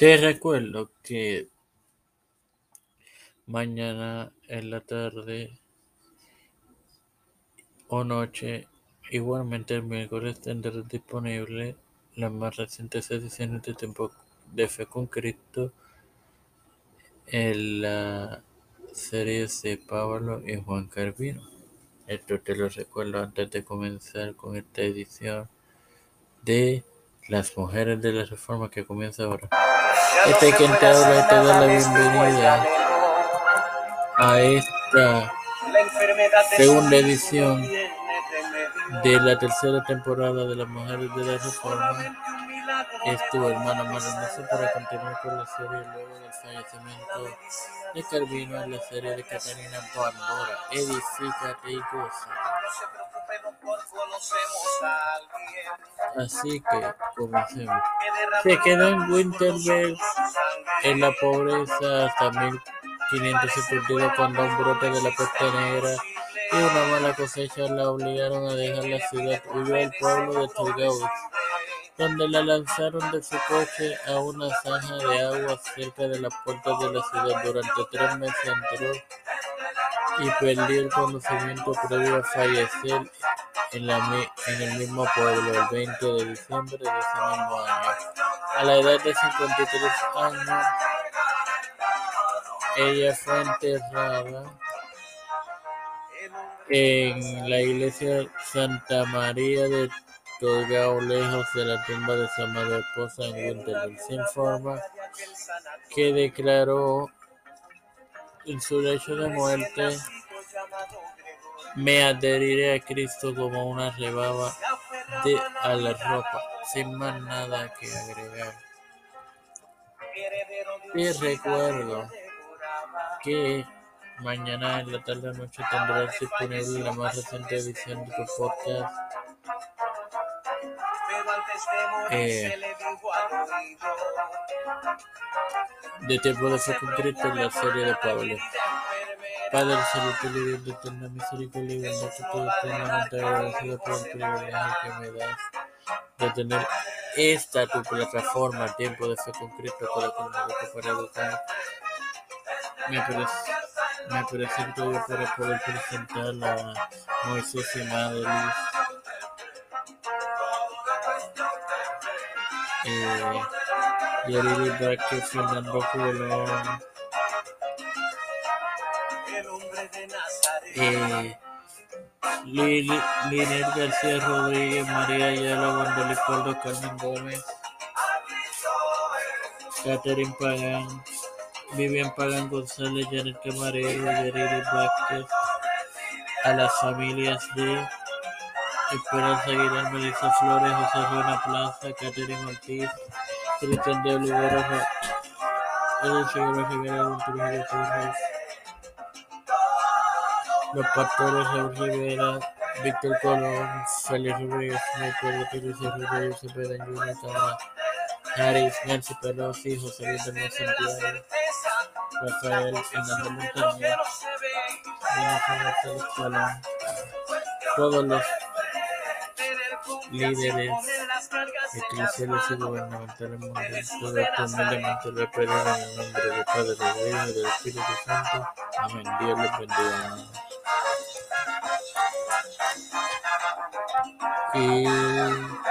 Te recuerdo que mañana en la tarde o noche, igualmente el miércoles, tendrás disponible las más recientes ediciones de Tiempo de Fe con Cristo en la serie de Pablo y Juan Carvino. Esto te lo recuerdo antes de comenzar con esta edición de Las Mujeres de la Reforma que comienza ahora. Este es quien te habla y te da la bienvenida a esta segunda edición de la tercera temporada de Las Mujeres de la Reforma. Es tu hermano Maravilloso para continuar con la serie luego del fallecimiento de Carvino en la serie de Catalina Pandora. Edifícate y goza. Así que comencemos. Se quedó en Winterberg en la pobreza hasta 1572 cuando un brote de la peste negra y una mala cosecha la obligaron a dejar la ciudad. Huyó al pueblo de Torgau, donde la lanzaron de su coche a una zanja de agua cerca de las puertas de la ciudad. Durante tres meses entró y perdió el conocimiento previo a fallecer en, la, en el mismo pueblo el 20 de diciembre de ese mismo año. A la edad de 53 años, ella fue enterrada en la iglesia Santa María de Torgau, lejos de la tumba de su amada esposa en Winterberg. Se informa que declaró en su lecho de muerte me adheriré a Cristo como una rebaba de a la ropa, sin más nada que agregar. Y recuerdo que mañana en la tarde noche tendrás disponible la más reciente edición de tu podcast. Eh, de tiempo de fe en la serie de Pablo. Padre celestial y Dios de eterna misericordia y bondad, estoy eternamente agradecido por el privilegio que me das de tener esta tu plataforma, Tiempo de Fe Concreto, para conmigo para educar. Me, parece, me presento yo para poder presentar a Moisés y Madeline. Eh, Yarili Vázquez, Fernando Colón, eh, Liner García Rodríguez, María Ayala, Wanda Leopoldo, Carmen Gómez, Catherine Pagán, Vivian Pagán González, Janet Camarero, Yarili Vázquez, a las familias de Esperanza Aguilar, Melissa Flores, José Juana Plaza, Catherine Ortiz, Cristian de Olivera, Edwin Figueroa Rivera, los pastores Rivera, Víctor Colón, Félix Rodríguez, Michael Teresa Rodríguez, Cepeda, Tama, Harris, Nancy Pelosi, José Luis de Santiago, Rafael Hernando Montaña, Jennifer González Colón, todos los líderes eclesiales y gubernamentales mundiales, todo esto humildemente lo pedimos en el nombre del Padre, del Hijo y del Espíritu Santo. Amén. Dios les bendiga. Y